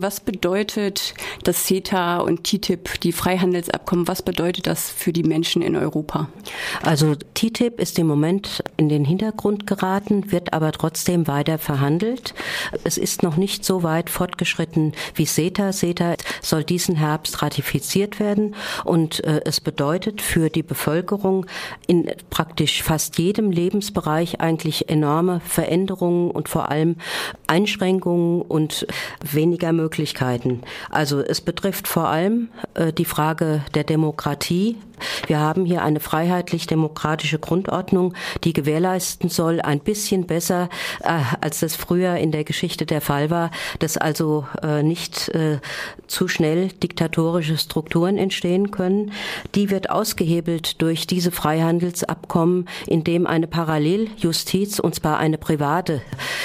Was bedeutet das CETA und TTIP, die Freihandelsabkommen, was bedeutet das für die Menschen in Europa? Also TTIP ist im Moment in den Hintergrund geraten, wird aber trotzdem weiter verhandelt. Es ist noch nicht so weit fortgeschritten wie CETA. CETA soll diesen Herbst ratifiziert werden und äh, es bedeutet für die Bevölkerung in praktisch fast jedem Lebensbereich eigentlich enorme Veränderungen und vor allem Einschränkungen und weniger Möglichkeiten Möglichkeiten. Also es betrifft vor allem äh, die Frage der Demokratie, wir haben hier eine freiheitlich-demokratische Grundordnung, die gewährleisten soll, ein bisschen besser, äh, als das früher in der Geschichte der Fall war, dass also äh, nicht äh, zu schnell diktatorische Strukturen entstehen können. Die wird ausgehebelt durch diese Freihandelsabkommen, in dem eine Paralleljustiz, und zwar eine private,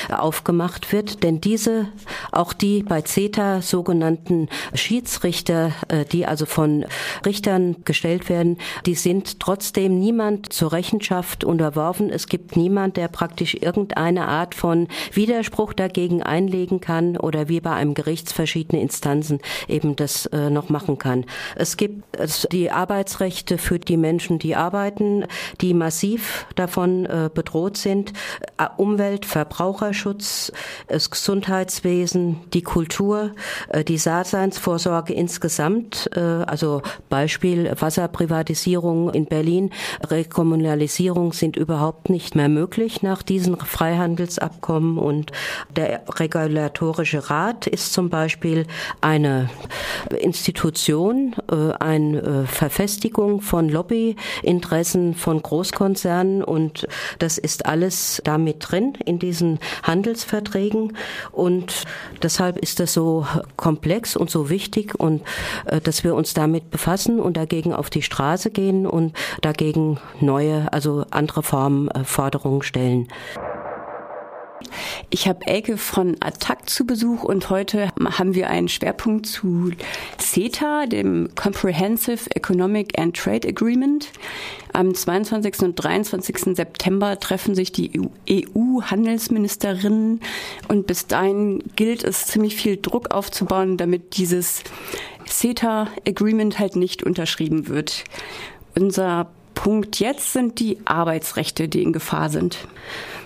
aufgemacht wird. Denn diese, auch die bei CETA sogenannten Schiedsrichter, äh, die also von Richtern gestellt werden, werden, die sind trotzdem niemand zur Rechenschaft unterworfen. Es gibt niemand, der praktisch irgendeine Art von Widerspruch dagegen einlegen kann oder wie bei einem Gerichts verschiedene Instanzen eben das äh, noch machen kann. Es gibt es, die Arbeitsrechte für die Menschen, die arbeiten, die massiv davon äh, bedroht sind. Äh, Umwelt, Verbraucherschutz, das Gesundheitswesen, die Kultur, äh, die Daseinsvorsorge insgesamt, äh, also Beispiel Wasserprivatisierung Privatisierung in Berlin, Rekommunalisierung sind überhaupt nicht mehr möglich nach diesen Freihandelsabkommen. Und der regulatorische Rat ist zum Beispiel eine Institution, äh, eine Verfestigung von Lobbyinteressen von Großkonzernen. Und das ist alles damit drin in diesen Handelsverträgen. Und deshalb ist das so komplex und so wichtig und äh, dass wir uns damit befassen und dagegen auf die Straße Straße gehen und dagegen neue, also andere Formen, äh, Forderungen stellen. Ich habe Elke von Attac zu Besuch und heute haben wir einen Schwerpunkt zu CETA, dem Comprehensive Economic and Trade Agreement. Am 22. und 23. September treffen sich die EU-Handelsministerinnen und bis dahin gilt es ziemlich viel Druck aufzubauen, damit dieses CETA-Agreement halt nicht unterschrieben wird. Unser Punkt jetzt sind die Arbeitsrechte, die in Gefahr sind.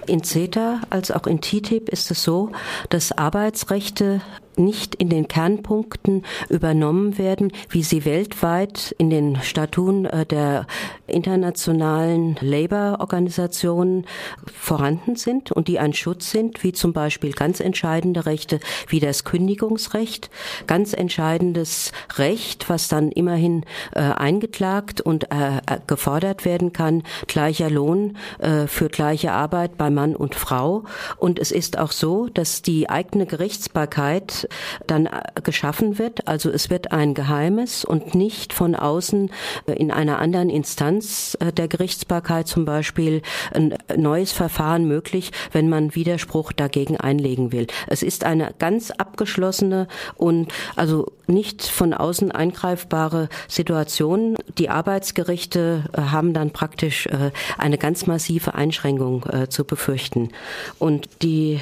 In CETA als auch in TTIP ist es so, dass Arbeitsrechte nicht in den Kernpunkten übernommen werden, wie sie weltweit in den Statuten äh, der internationalen Labour-Organisationen vorhanden sind und die ein Schutz sind, wie zum Beispiel ganz entscheidende Rechte wie das Kündigungsrecht, ganz entscheidendes Recht, was dann immerhin äh, eingeklagt und äh, gefordert werden kann, gleicher Lohn äh, für gleiche Arbeit bei Mann und Frau. Und es ist auch so, dass die eigene Gerichtsbarkeit dann äh, geschaffen wird. Also es wird ein geheimes und nicht von außen äh, in einer anderen Instanz äh, der Gerichtsbarkeit zum Beispiel ein neues Verfahren möglich, wenn man Widerspruch dagegen einlegen will. Es ist eine ganz abgeschlossene und also nicht von außen eingreifbare Situation. Die Arbeitsgerichte haben dann praktisch eine ganz massive Einschränkung zu befürchten. Und die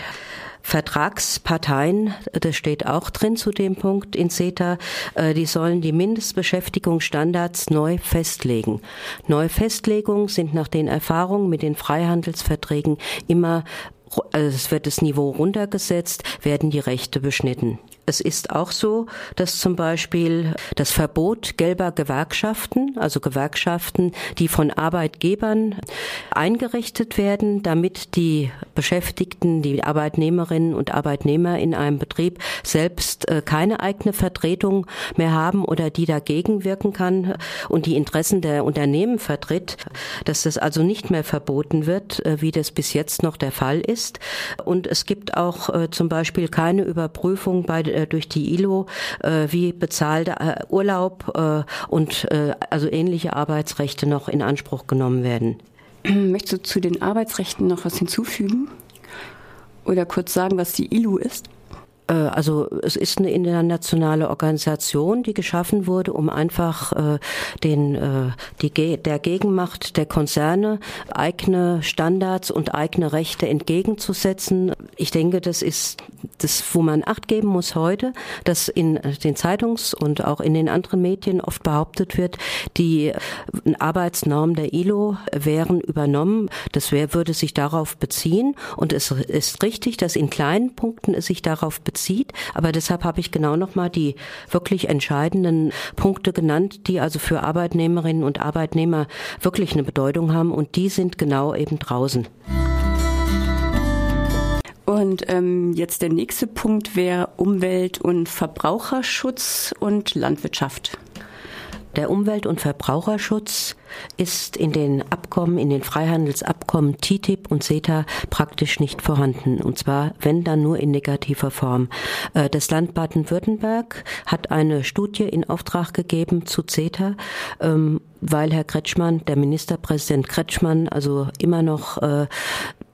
Vertragsparteien, das steht auch drin zu dem Punkt in CETA, äh, die sollen die Mindestbeschäftigungsstandards neu festlegen. Neue Festlegungen sind nach den Erfahrungen mit den Freihandelsverträgen immer also es wird das Niveau runtergesetzt, werden die Rechte beschnitten. Es ist auch so, dass zum Beispiel das Verbot gelber Gewerkschaften, also Gewerkschaften, die von Arbeitgebern eingerichtet werden, damit die Beschäftigten, die Arbeitnehmerinnen und Arbeitnehmer in einem Betrieb selbst äh, keine eigene Vertretung mehr haben oder die dagegen wirken kann und die Interessen der Unternehmen vertritt, dass das also nicht mehr verboten wird, äh, wie das bis jetzt noch der Fall ist. Und es gibt auch äh, zum Beispiel keine Überprüfung bei äh, durch die ILO äh, wie bezahlter äh, Urlaub äh, und also ähnliche Arbeitsrechte noch in Anspruch genommen werden. Möchtest du zu den Arbeitsrechten noch was hinzufügen? Oder kurz sagen, was die ILO ist? Äh, also es ist eine internationale Organisation, die geschaffen wurde, um einfach äh, den äh, die der Gegenmacht der Konzerne eigene Standards und eigene Rechte entgegenzusetzen. Ich denke, das ist das, wo man Acht geben muss heute, dass in den Zeitungs- und auch in den anderen Medien oft behauptet wird, die Arbeitsnormen der ILO wären übernommen. Das wär, würde sich darauf beziehen. Und es ist richtig, dass in kleinen Punkten es sich darauf bezieht. Aber deshalb habe ich genau nochmal die wirklich entscheidenden Punkte genannt, die also für Arbeitnehmerinnen und Arbeitnehmer wirklich eine Bedeutung haben. Und die sind genau eben draußen. Und ähm, jetzt der nächste Punkt wäre Umwelt- und Verbraucherschutz und Landwirtschaft. Der Umwelt- und Verbraucherschutz ist in den Abkommen, in den Freihandelsabkommen TTIP und CETA praktisch nicht vorhanden. Und zwar, wenn dann nur in negativer Form. Äh, das Land Baden-Württemberg hat eine Studie in Auftrag gegeben zu CETA, ähm, weil Herr Kretschmann, der Ministerpräsident Kretschmann, also immer noch äh,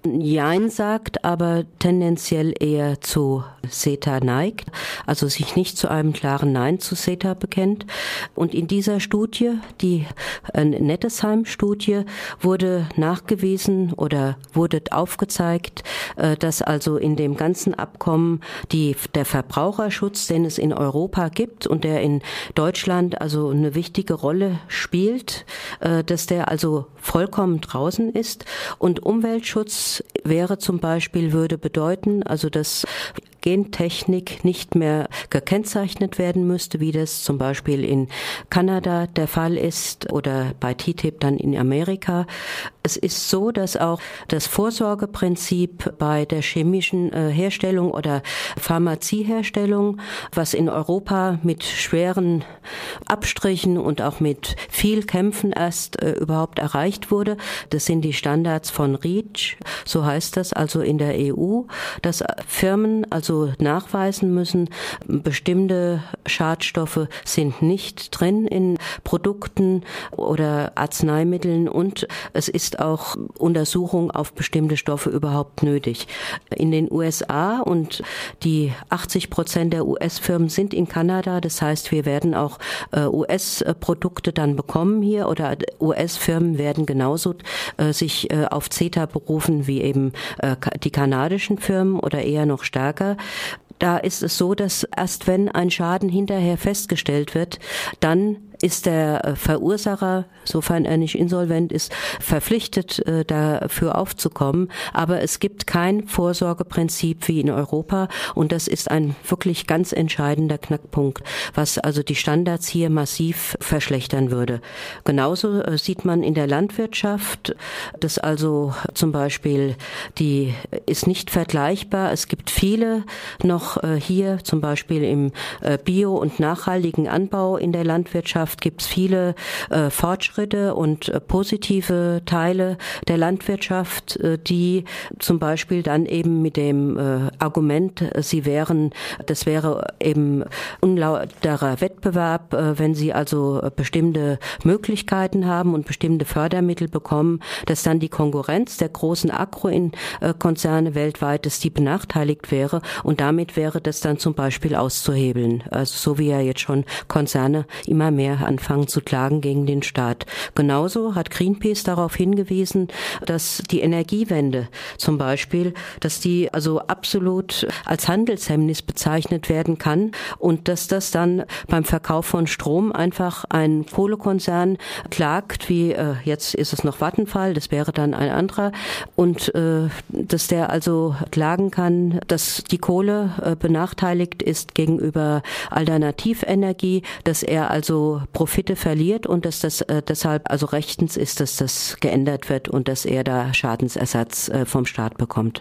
Jein sagt, aber tendenziell eher zu CETA neigt, also sich nicht zu einem klaren Nein zu CETA bekennt. Und in dieser Studie, die äh, Nettesheim-Studie, wurde nachgewiesen oder wurde aufgezeigt, äh, dass also in dem ganzen Abkommen die, der Verbraucherschutz, den es in Europa gibt und der in Deutschland also eine wichtige Rolle spielt, äh, dass der also vollkommen draußen ist. Und Umweltschutz wäre zum Beispiel, würde bedeuten, also dass Gentechnik nicht mehr gekennzeichnet werden müsste, wie das zum Beispiel in Kanada der Fall ist oder bei TTIP dann in Amerika. Es ist so, dass auch das Vorsorgeprinzip bei der chemischen äh, Herstellung oder Pharmazieherstellung, was in Europa mit schweren Abstrichen und auch mit viel Kämpfen erst äh, überhaupt erreicht wurde, das sind die Standards von REACH, so heißt das also in der EU, dass Firmen also also nachweisen müssen, bestimmte Schadstoffe sind nicht drin in Produkten oder Arzneimitteln und es ist auch Untersuchung auf bestimmte Stoffe überhaupt nötig. In den USA und die 80 Prozent der US-Firmen sind in Kanada, das heißt, wir werden auch äh, US-Produkte dann bekommen hier oder US-Firmen werden genauso äh, sich äh, auf CETA berufen wie eben die kanadischen Firmen oder eher noch stärker. Da ist es so, dass erst wenn ein Schaden hinterher festgestellt wird, dann ist der äh, Verursacher, sofern er nicht insolvent ist, verpflichtet, äh, dafür aufzukommen. Aber es gibt kein Vorsorgeprinzip wie in Europa und das ist ein wirklich ganz entscheidender Knackpunkt, was also die Standards hier massiv verschlechtern würde. Genauso äh, sieht man in der Landwirtschaft, dass also zum Beispiel die ist nicht vergleichbar. Es gibt viele noch hier zum Beispiel im Bio- und nachhaltigen Anbau in der Landwirtschaft Landwirtschaft gibt es viele äh, Fortschritte und äh, positive Teile der Landwirtschaft, äh, die zum Beispiel dann eben mit dem äh, Argument, äh, sie wären, das wäre eben unlauterer Wettbewerb, äh, wenn sie also bestimmte Möglichkeiten haben und bestimmte Fördermittel bekommen, dass dann die Konkurrenz der großen Agro-Konzerne weltweit, dass die benachteiligt wäre und damit wäre das dann zum Beispiel auszuhebeln. Also so wie ja jetzt schon Konzerne immer mehr anfangen zu klagen gegen den Staat. Genauso hat Greenpeace darauf hingewiesen, dass die Energiewende zum Beispiel, dass die also absolut als Handelshemmnis bezeichnet werden kann und dass das dann beim Verkauf von Strom einfach ein Kohlekonzern klagt, wie äh, jetzt ist es noch Vattenfall, das wäre dann ein anderer und äh, dass der also klagen kann, dass die Kohle äh, benachteiligt ist gegenüber Alternativenergie, dass er also Profite verliert und dass das äh, deshalb also rechtens ist, dass das geändert wird und dass er da Schadensersatz äh, vom Staat bekommt.